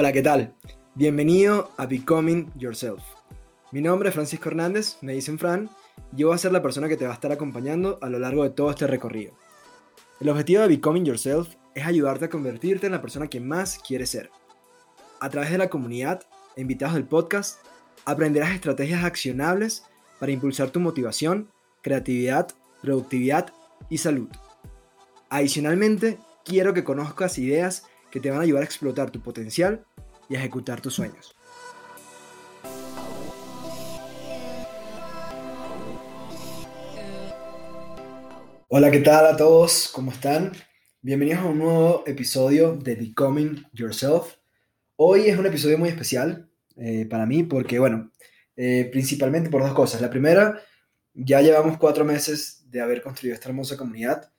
Hola, ¿qué tal? Bienvenido a Becoming Yourself. Mi nombre es Francisco Hernández, me dicen Fran, y yo voy a ser la persona que te va a estar acompañando a lo largo de todo este recorrido. El objetivo de Becoming Yourself es ayudarte a convertirte en la persona que más quieres ser. A través de la comunidad e invitados del podcast, aprenderás estrategias accionables para impulsar tu motivación, creatividad, productividad y salud. Adicionalmente, quiero que conozcas ideas que te van a ayudar a explotar tu potencial y a ejecutar tus sueños. Hola, ¿qué tal a todos? ¿Cómo están? Bienvenidos a un nuevo episodio de Becoming Yourself. Hoy es un episodio muy especial eh, para mí porque, bueno, eh, principalmente por dos cosas. La primera, ya llevamos cuatro meses de haber construido esta hermosa comunidad.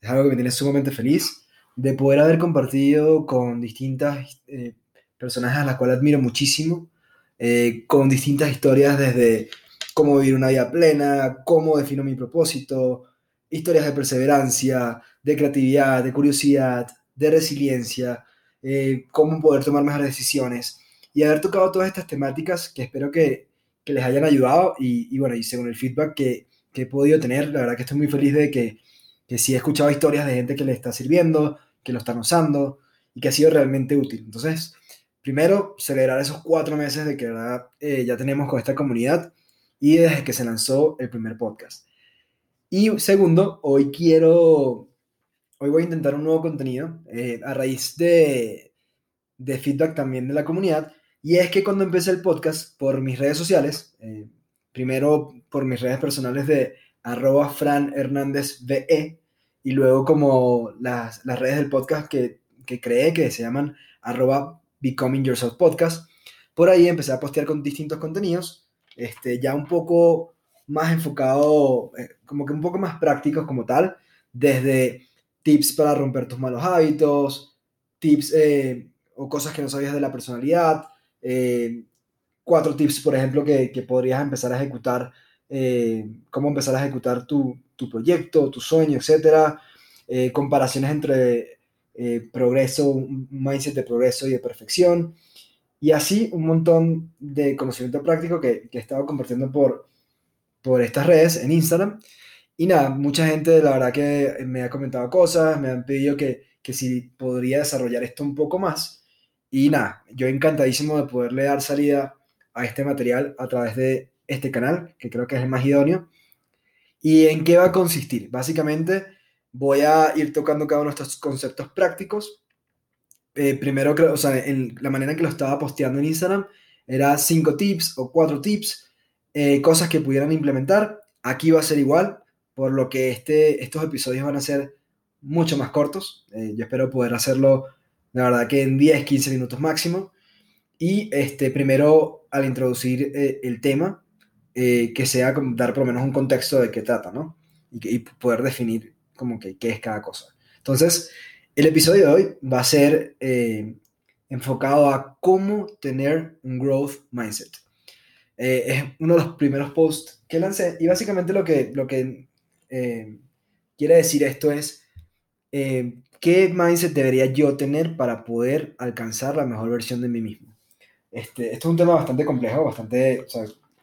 Es algo que me tiene sumamente feliz de poder haber compartido con distintas eh, personajes a las cuales admiro muchísimo, eh, con distintas historias desde cómo vivir una vida plena, cómo defino mi propósito, historias de perseverancia, de creatividad, de curiosidad, de resiliencia, eh, cómo poder tomar mejores decisiones y haber tocado todas estas temáticas que espero que, que les hayan ayudado y, y, bueno, y según el feedback que, que he podido tener, la verdad que estoy muy feliz de que que sí he escuchado historias de gente que le está sirviendo, que lo están usando y que ha sido realmente útil. Entonces, primero, celebrar esos cuatro meses de que eh, ya tenemos con esta comunidad y desde que se lanzó el primer podcast. Y segundo, hoy quiero, hoy voy a intentar un nuevo contenido eh, a raíz de, de, feedback también de la comunidad. Y es que cuando empecé el podcast por mis redes sociales, eh, primero por mis redes personales de arroba Fran Hernández VE, y luego como las, las redes del podcast que, que, creé, que se llaman arroba Becoming Yourself Podcast. Por ahí empecé a postear con distintos contenidos, este, ya un poco más enfocado, eh, como que un poco más prácticos como tal, desde tips para romper tus malos hábitos, tips eh, o cosas que no sabías de la personalidad, eh, cuatro tips, por ejemplo, que, que podrías empezar a ejecutar, cómo empezar a ejecutar tu, tu proyecto, tu sueño, etcétera, eh, comparaciones entre eh, progreso, un mindset de progreso y de perfección, y así un montón de conocimiento práctico que, que he estado compartiendo por, por estas redes en Instagram. Y nada, mucha gente la verdad que me ha comentado cosas, me han pedido que, que si podría desarrollar esto un poco más. Y nada, yo encantadísimo de poderle dar salida a este material a través de este canal, que creo que es el más idóneo. ¿Y en qué va a consistir? Básicamente voy a ir tocando cada uno de estos conceptos prácticos. Eh, primero, o sea, en la manera en que lo estaba posteando en Instagram era cinco tips o cuatro tips, eh, cosas que pudieran implementar. Aquí va a ser igual, por lo que este, estos episodios van a ser mucho más cortos. Eh, yo espero poder hacerlo, la verdad, que en 10, 15 minutos máximo. Y este, primero, al introducir el tema, eh, que sea dar por lo menos un contexto de qué trata, ¿no? Y, poder definir como que qué es cada cosa. Entonces, el episodio de hoy va a ser eh, enfocado a cómo tener un growth mindset. Eh, es uno de los primeros posts que lancé y básicamente lo que, lo que quiere decir esto es qué mindset debería yo tener para poder alcanzar la mejor versión de mí mismo. Este, esto es un tema bastante complejo, bastante,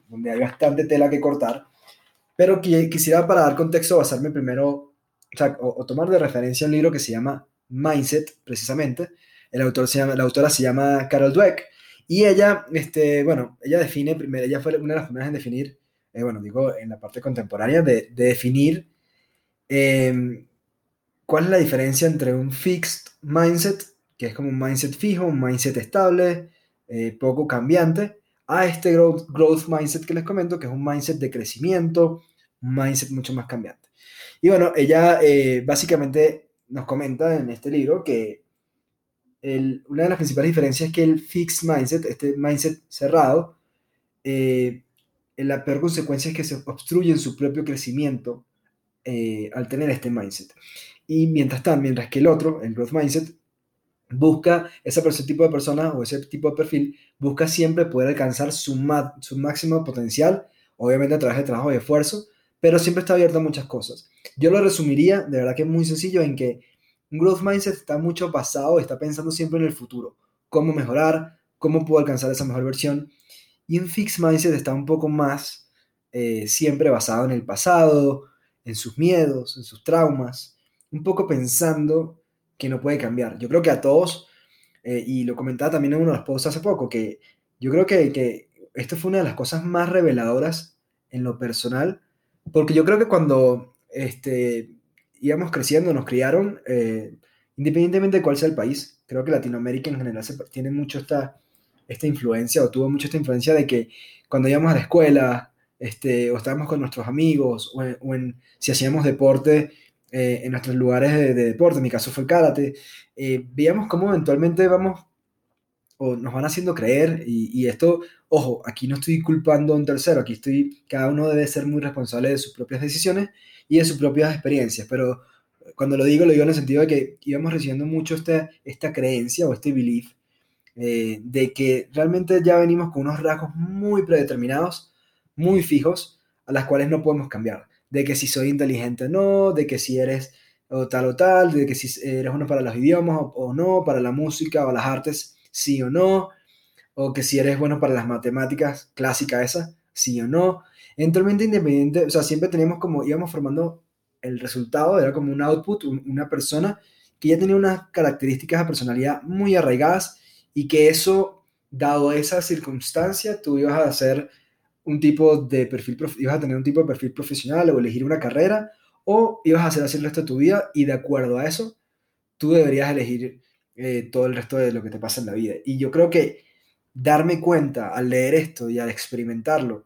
donde hay bastante tela que cortar, pero quisiera para dar contexto basarme primero, o, tomar de referencia un libro que se llama Mindset, precisamente. El autor se llama, la autora se llama Carol Dweck, y ella, este, bueno, ella define, primero, ella fue una de las primeras en definir, eh, bueno, digo, en la parte contemporánea, de, definir em, cuál es la diferencia entre un fixed mindset, que es como un mindset fijo, un mindset estable, eh, poco cambiante, a este growth, growth mindset que les comento, que es un mindset de crecimiento, un mindset mucho más cambiante. Y bueno, ella eh, básicamente nos comenta en este libro que el, una de las principales diferencias es que el fixed mindset, este mindset cerrado, eh, la peor consecuencia es que se obstruye en su propio crecimiento eh, al tener este mindset. Y mientras tanto, mientras que el otro, el growth mindset, busca, ese, tipo de persona o ese tipo de perfil, busca siempre poder alcanzar su, su máximo potencial, obviamente a través de trabajo y esfuerzo, pero siempre está abierto a muchas cosas. Yo lo resumiría, de verdad que es muy sencillo, en que un growth mindset está mucho pasado, está pensando siempre en el futuro. cómo mejorar, cómo puedo alcanzar esa mejor versión. Y en Fixed Mindset está un poco más eh, siempre basado en el pasado, en sus miedos, en sus traumas, un poco pensando que no puede cambiar. Yo creo que a todos, eh, y lo comentaba también en uno de los posts hace poco, que yo creo que, que esto fue una de las cosas más reveladoras en lo personal, porque yo creo que cuando este, íbamos creciendo, nos criaron, eh, independientemente de cuál sea el país, creo que Latinoamérica en general tiene mucho esta, esta influencia, o tuvo mucho esta influencia de que cuando íbamos a la escuela, este, o estábamos con nuestros amigos, o, en, si hacíamos deporte eh, en nuestros lugares de, deporte, en mi caso fue el karate, eh, veíamos cómo eventualmente vamos o nos van haciendo creer, y, esto, ojo, aquí no estoy culpando a un tercero, aquí estoy, cada uno debe ser muy responsable de sus propias decisiones y de sus propias experiencias, pero cuando lo digo, lo digo en el sentido de que íbamos recibiendo mucho esta, esta creencia o este belief eh, de que realmente ya venimos con unos rasgos muy predeterminados, muy fijos, a las cuales no podemos cambiar. De que si soy inteligente o no, de que si eres o tal o tal, de que si eres bueno para los idiomas o, no, para la música o las artes sí o no, o que si eres bueno para las matemáticas, clásica esa, sí o no. En Tormenta Independiente, o sea, siempre teníamos como, íbamos formando el resultado, era como un output, una persona que ya tenía unas características de personalidad muy arraigadas y que eso, dado esa circunstancia, tú ibas a hacer un tipo de perfil, ibas a tener un tipo de perfil profesional o elegir una carrera o ibas a hacer así el resto de tu vida y de acuerdo a eso, tú deberías elegir eh, todo el resto de lo que te pasa en la vida. Y yo creo que darme cuenta al leer esto y al experimentarlo,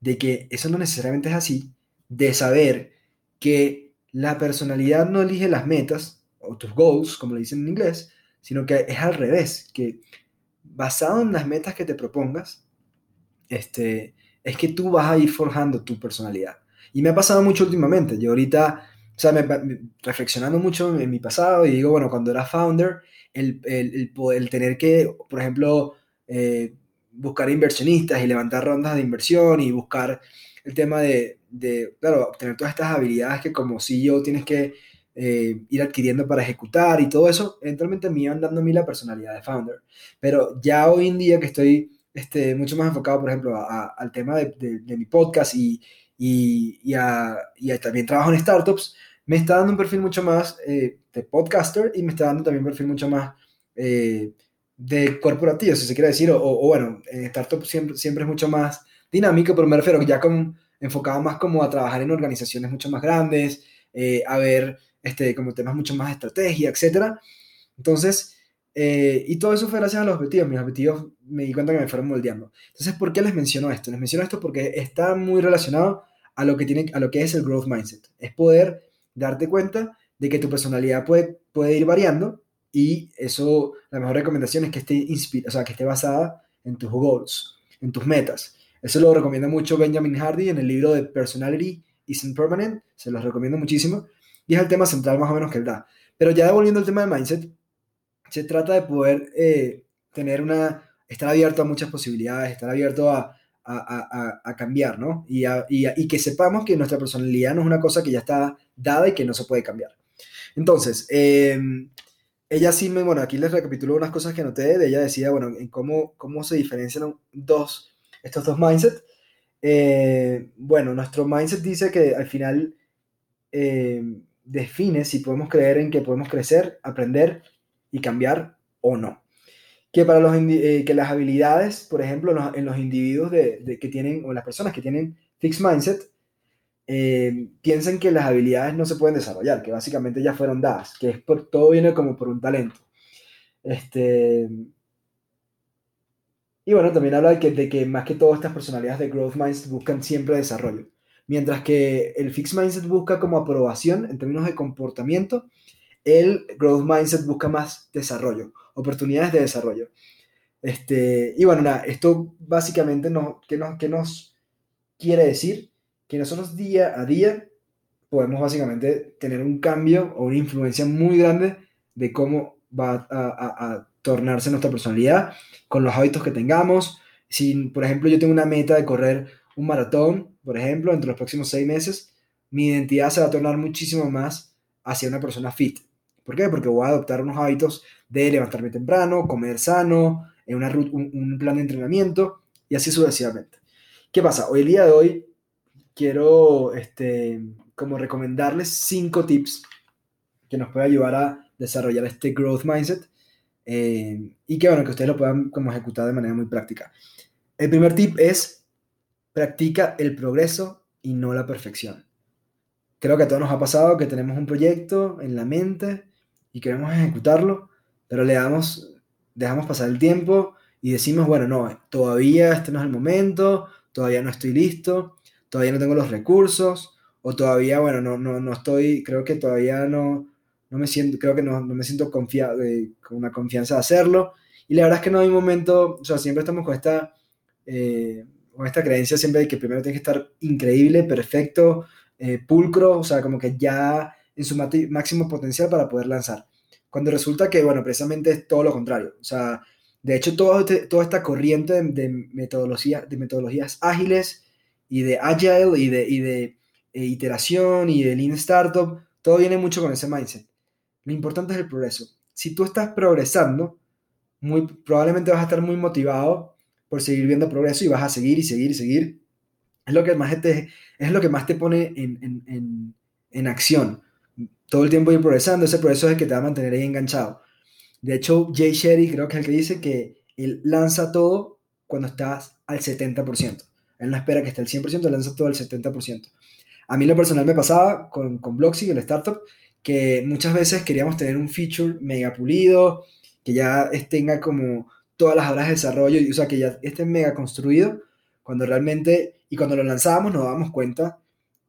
de que eso no necesariamente es así, de saber que la personalidad no elige las metas o tus goals, como le dicen en inglés, sino que es al revés, que basado en las metas que te propongas, este, es que tú vas a ir forjando tu personalidad. Y me ha pasado mucho últimamente. Yo ahorita, o sea, reflexionando mucho en mi pasado y digo, bueno, cuando era founder, el, el, el, tener que, por ejemplo, eh, buscar inversionistas y levantar rondas de inversión y buscar el tema de, de, claro, obtener todas estas habilidades que como CEO tienes que eh, ir adquiriendo para ejecutar y todo eso, eventualmente me iban dando a mí la personalidad de founder. Pero ya hoy en día que estoy este, mucho más enfocado, por ejemplo, al tema de, mi podcast y, y, también trabajo en startups, me está dando un perfil mucho más eh, de podcaster y me está dando también un perfil mucho más eh, de corporativo, si se quiere decir, o, bueno, en startup siempre, siempre es mucho más dinámico, pero me refiero ya con, enfocado más como a trabajar en organizaciones mucho más grandes, eh, a ver este, como temas mucho más de estrategia, etc. Entonces, y todo eso fue gracias a los objetivos. Mis objetivos me di cuenta que me fueron moldeando. Entonces, ¿por qué les menciono esto? Les menciono esto porque está muy relacionado a lo que, tiene, a lo que es el growth mindset. Es poder darte cuenta de que tu personalidad puede, puede ir variando y eso, la mejor recomendación es que esté, o sea, que esté basada en tus goals, en tus metas. Eso lo recomienda mucho Benjamin Hardy en el libro de Personality Isn't Permanent, se los recomiendo muchísimo, y es el tema central más o menos que él da. Pero ya devolviendo el tema de mindset, se trata de poder eh, tener una, estar abierto a muchas posibilidades, estar abierto a, a, cambiar, ¿no? Y, y, que sepamos que nuestra personalidad no es una cosa que ya está dada y que no se puede cambiar. Entonces, em, ella sí me, bueno, aquí les recapitulo unas cosas que noté, de ella decía, bueno, en cómo, cómo se diferencian dos, estos dos mindsets. Eh, bueno, nuestro mindset dice que al final em, define si podemos creer en que podemos crecer, aprender y cambiar o no que para los eh, que las habilidades, por ejemplo, en los, individuos de, que tienen, o las personas que tienen fixed mindset, eh, piensan que las habilidades no se pueden desarrollar, que básicamente ya fueron dadas, que es por, todo viene como por un talento. Este, y bueno, también habla de que, de que más que todo estas personalidades de growth mindset buscan siempre desarrollo, mientras que el fixed mindset busca como aprobación en términos de comportamiento, el growth mindset busca más desarrollo oportunidades de desarrollo. Este, y bueno, nada, esto básicamente no, ¿qué, nos, ¿qué nos quiere decir? Que nosotros día a día podemos básicamente tener un cambio o una influencia muy grande de cómo va a, tornarse nuestra personalidad con los hábitos que tengamos. Si, por ejemplo, yo tengo una meta de correr un maratón, por ejemplo, entre los próximos seis meses, mi identidad se va a tornar muchísimo más hacia una persona fit, ¿Por qué? Porque voy a adoptar unos hábitos de levantarme temprano, comer sano, en una, un, un plan de entrenamiento y así sucesivamente. ¿Qué pasa? Hoy el día de hoy quiero este, como recomendarles cinco tips que nos pueden ayudar a desarrollar este growth mindset eh, y que bueno, que ustedes lo puedan como ejecutar de manera muy práctica. El primer tip es practica el progreso y no la perfección. Creo que a todos nos ha pasado que tenemos un proyecto en la mente y queremos ejecutarlo, pero le damos, dejamos pasar el tiempo y decimos, bueno, no, todavía este no es el momento, todavía no estoy listo, todavía no tengo los recursos, o todavía, bueno, no, no, no estoy, creo que todavía no, no me siento, creo que no, no me siento confiado, con una confianza de hacerlo. Y la verdad es que no hay momento, o sea, siempre estamos con esta, eh, con esta creencia siempre de que primero tiene que estar increíble, perfecto, eh, pulcro, o sea, como que ya en su máximo potencial para poder lanzar. Cuando resulta que, bueno, precisamente es todo lo contrario. O sea, de hecho, todo este, toda esta corriente de, de, metodología, de metodologías ágiles y de agile y de, y de eh, iteración y de lean startup, todo viene mucho con ese mindset. Lo importante es el progreso. Si tú estás progresando, muy, probablemente vas a estar muy motivado por seguir viendo progreso y vas a seguir y seguir y seguir. Es lo que más te, es lo que más te pone en, en, en, acción. Todo el tiempo ir progresando, ese progreso es el que te va a mantener ahí enganchado. De hecho, Jay Sherry creo que es el que dice que él lanza todo cuando estás al 70%. Él no espera que esté al 100%, lanza todo al 70%. A mí lo personal me pasaba con, con Bloxy, el startup, que muchas veces queríamos tener un feature mega pulido, que ya tenga como todas las horas de desarrollo, o sea, que ya esté mega construido, cuando realmente, y cuando lo lanzábamos nos dábamos cuenta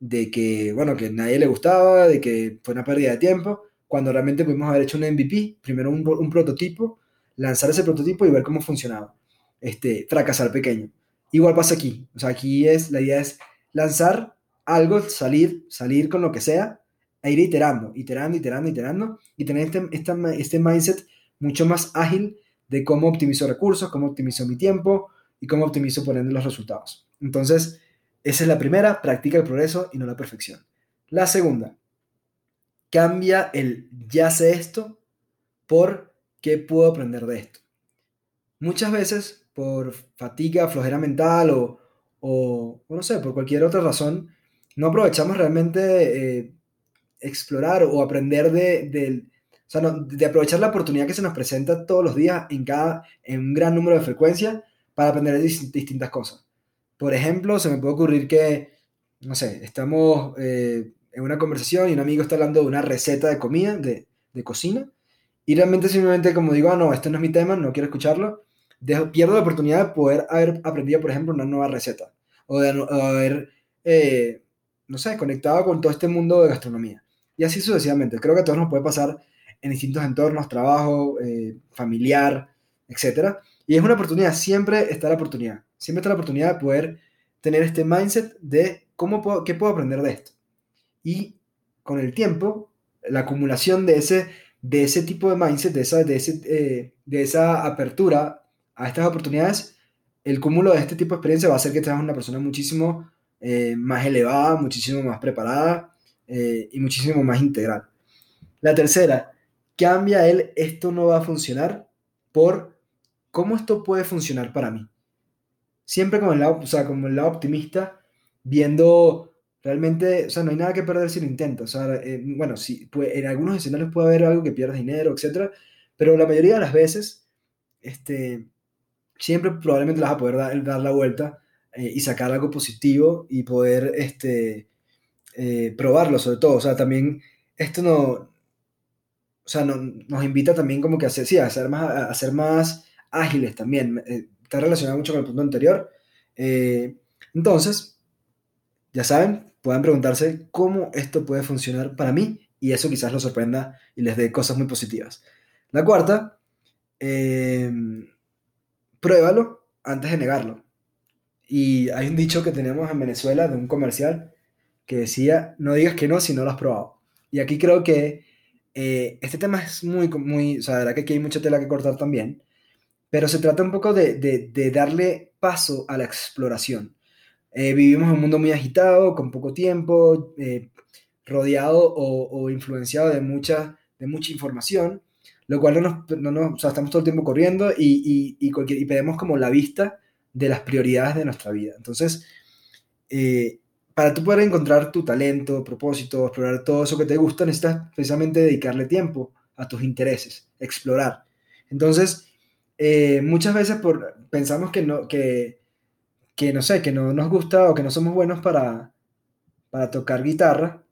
de que, bueno, que nadie le gustaba, de que fue una pérdida de tiempo, cuando realmente pudimos haber hecho un MVP, primero un, un prototipo, lanzar ese prototipo y ver cómo funcionaba. Este, fracasar pequeño. Igual pasa aquí, o sea, aquí es, la idea es lanzar algo, salir, salir con lo que sea, e ir iterando, iterando, iterando, iterando, y tener este, este mindset mucho más ágil de cómo optimizo recursos, cómo optimizo mi tiempo y cómo optimizo poniendo los resultados. Entonces, esa es la primera, practica el progreso y no la perfección. La segunda, cambia el ya sé esto por qué puedo aprender de esto. Muchas veces, por fatiga, flojera mental o, o, no sé, por cualquier otra razón, no aprovechamos realmente eh, explorar o aprender de, de, o sea, de aprovechar la oportunidad que se nos presenta todos los días en, cada, en un gran número de frecuencias para aprender distintas cosas. Por ejemplo, se me puede ocurrir que, no sé, estamos eh, en una conversación y un amigo está hablando de una receta de comida, de, de cocina, y realmente simplemente como digo, ah, no, este no es mi tema, no quiero escucharlo, dejo, pierdo la oportunidad de poder haber aprendido, por ejemplo, una nueva receta, o de haber, eh, no sé, conectado con todo este mundo de gastronomía. Y así sucesivamente. Creo que a todos nos puede pasar en distintos entornos, trabajo, eh, familiar, etc. Y es una oportunidad, siempre está la oportunidad. Siempre está la oportunidad de poder tener este mindset de cómo puedo, qué puedo aprender de esto. Y con el tiempo, la acumulación de ese, de ese tipo de mindset, de esa, de, ese, eh, de esa apertura a estas oportunidades, el cúmulo de este tipo de experiencia va a hacer que seas una persona muchísimo eh, más elevada, muchísimo más preparada, eh, y muchísimo más integral. La tercera, cambia él, esto no va a funcionar por cómo esto puede funcionar para mí. Siempre como el lado, o sea, como el lado optimista, viendo realmente, o sea, no hay nada que perder si lo intentas. O sea, eh, bueno, sí, pues, en algunos escenarios puede haber algo que pierdas dinero, etc. Pero la mayoría de las veces, este, siempre probablemente las vas a poder dar, dar la vuelta eh, y sacar algo positivo y poder, este, eh, probarlo sobre todo. O sea, también esto no, o sea, no, nos invita también como que a ser, sí, a ser más, a ser más ágiles también. Eh, está relacionado mucho con el punto anterior. Eh, entonces, ya saben, pueden preguntarse cómo esto puede funcionar para mí y eso quizás los sorprenda y les dé cosas muy positivas. La cuarta, pruébalo antes de negarlo. Y hay un dicho que tenemos en Venezuela de un comercial que decía, no digas que no si no lo has probado. Y aquí creo que eh, este tema es muy, muy, o sea, verdad que aquí hay mucha tela que cortar también, pero se trata un poco de, darle paso a la exploración. Eh, vivimos en un mundo muy agitado, con poco tiempo, eh, rodeado o, influenciado de, muchas de mucha información, lo cual no nos, no o sea, estamos todo el tiempo corriendo y, y, y, perdemos como la vista de las prioridades de nuestra vida. Entonces, eh, para tú poder encontrar tu talento, propósito, explorar todo eso que te gusta, necesitas precisamente dedicarle tiempo a tus intereses, explorar. Entonces, eh, muchas veces pensamos que no, que, que, no sé, que no nos gusta o que no somos buenos para, para tocar guitarra.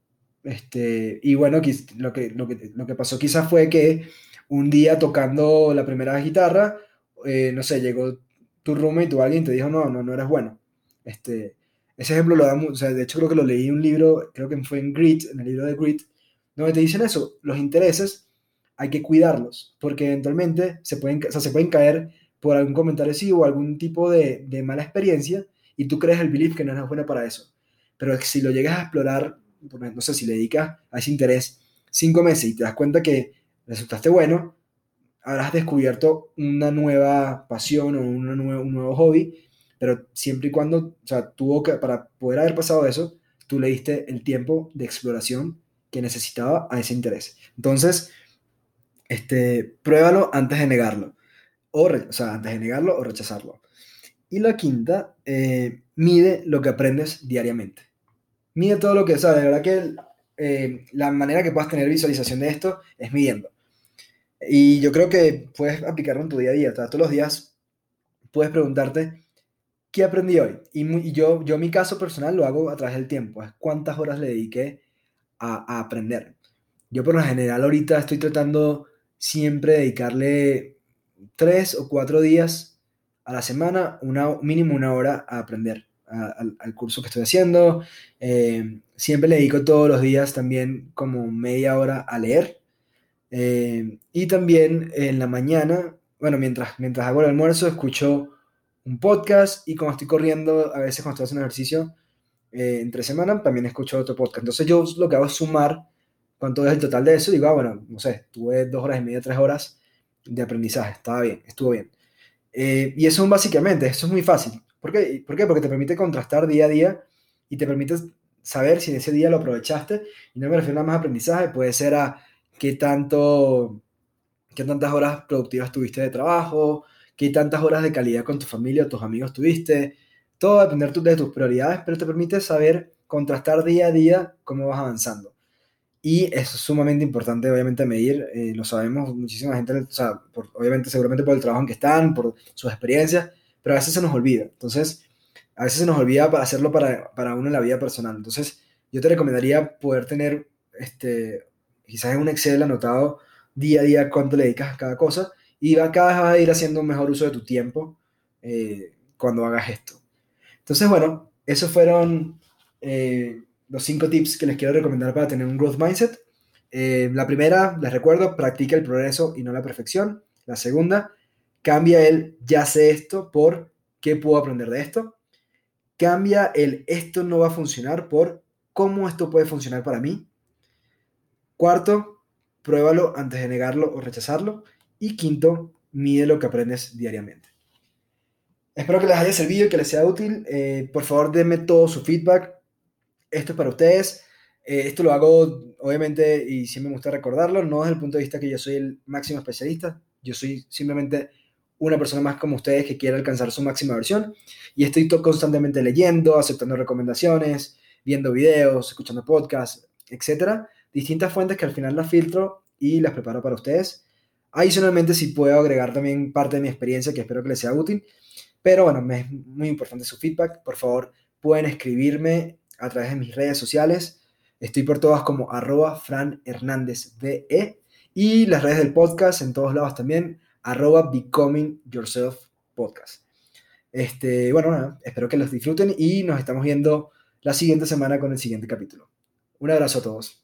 Este, y bueno, lo que, lo, que, lo que pasó quizás fue que un día tocando la primera guitarra, eh, no sé, llegó tu roommate o alguien te dijo, no, no, no eres bueno. Este, ese ejemplo lo damos, o sea, de hecho creo que lo leí en un libro, creo que fue en Grit, en el libro de Grit, donde te dicen eso, los intereses hay que cuidarlos, porque eventualmente se pueden, o sea, se pueden caer por algún comentario así o algún tipo de, mala experiencia y tú crees el belief que no es bueno para eso. Pero si lo llegas a explorar, no sé, si le dedicas a ese interés cinco meses y te das cuenta que resultaste bueno, habrás descubierto una nueva pasión o un nuevo hobby pero siempre y cuando, o sea, tuvo que, para poder haber pasado eso, tú le diste el tiempo de exploración que necesitaba a ese interés. Entonces, este, pruébalo antes de negarlo. O, o sea, antes de negarlo o rechazarlo. Y la quinta, eh, mide lo que aprendes diariamente. Mide todo lo que, sabes. de verdad que eh, la manera que puedas tener visualización de esto es midiendo. Y yo creo que puedes aplicarlo en tu día a día. todos los días puedes preguntarte ¿qué aprendí hoy? Y, yo, yo mi caso personal lo hago a través del tiempo, es cuántas horas le dediqué a, aprender. Yo por lo general ahorita estoy tratando siempre de dedicarle tres o cuatro días a la semana, una, mínimo una hora a aprender al, curso que estoy haciendo. Eh, siempre le dedico todos los días también como media hora a leer. Eh, y también en la mañana, bueno, mientras, mientras hago el almuerzo, escucho un podcast y como estoy corriendo, a veces cuando estoy haciendo ejercicio, eh, entre semana también escucho otro podcast. Entonces yo lo que hago es sumar cuánto es el total de eso. Digo, ah, bueno, no sé, tuve dos horas y media, tres horas de aprendizaje. Estaba bien, estuvo bien. Eh, y eso básicamente, eso es muy fácil. ¿Por qué? ¿Por qué? Porque te permite contrastar día a día y te permite saber si en ese día lo aprovechaste. Y no me refiero a más aprendizaje, puede ser a qué tanto, qué tantas horas productivas tuviste de trabajo, qué tantas horas de calidad con tu familia o tus amigos tuviste. Todo va a depender de tus prioridades, pero te permite saber contrastar día a día cómo vas avanzando. Y es sumamente importante, obviamente, medir. Eh, lo sabemos, muchísima gente, o sea, obviamente, seguramente por el trabajo en que están, por sus experiencias, pero a veces se nos olvida. Entonces, a veces se nos olvida hacerlo para, para uno en la vida personal. Entonces, yo te recomendaría poder tener, este, quizás en un Excel anotado día a día cuánto le dedicas a cada cosa y cada vez vas a ir haciendo un mejor uso de tu tiempo eh, cuando hagas esto. Entonces, bueno, esos fueron eh, los cinco tips que les quiero recomendar para tener un growth mindset. Eh, la primera, les recuerdo, practica el progreso y no la perfección. La segunda, cambia el ya sé esto por qué puedo aprender de esto. Cambia el esto no va a funcionar por cómo esto puede funcionar para mí. Cuarto, pruébalo antes de negarlo o rechazarlo. Y quinto, mide lo que aprendes diariamente. Espero que les haya servido y que les sea útil. Eh, por favor, denme todo su feedback. Esto es para ustedes. Eh, esto lo hago, obviamente, y siempre me gusta recordarlo, no desde el punto de vista que yo soy el máximo especialista. Yo soy simplemente una persona más como ustedes que quiere alcanzar su máxima versión. Y estoy constantemente leyendo, aceptando recomendaciones, viendo videos, escuchando podcasts, etc. Distintas fuentes que al final las filtro y las preparo para ustedes. Adicionalmente, si puedo agregar también parte de mi experiencia que espero que les sea útil. Pero bueno, me es muy importante su feedback. Por favor, pueden escribirme a través de mis redes sociales. Estoy por todas como arroba Fran Hernández BE. Y las redes del podcast en todos lados también, arroba Becoming Yourself Podcast. Este, bueno, espero que los disfruten y nos estamos viendo la siguiente semana con el siguiente capítulo. Un abrazo a todos.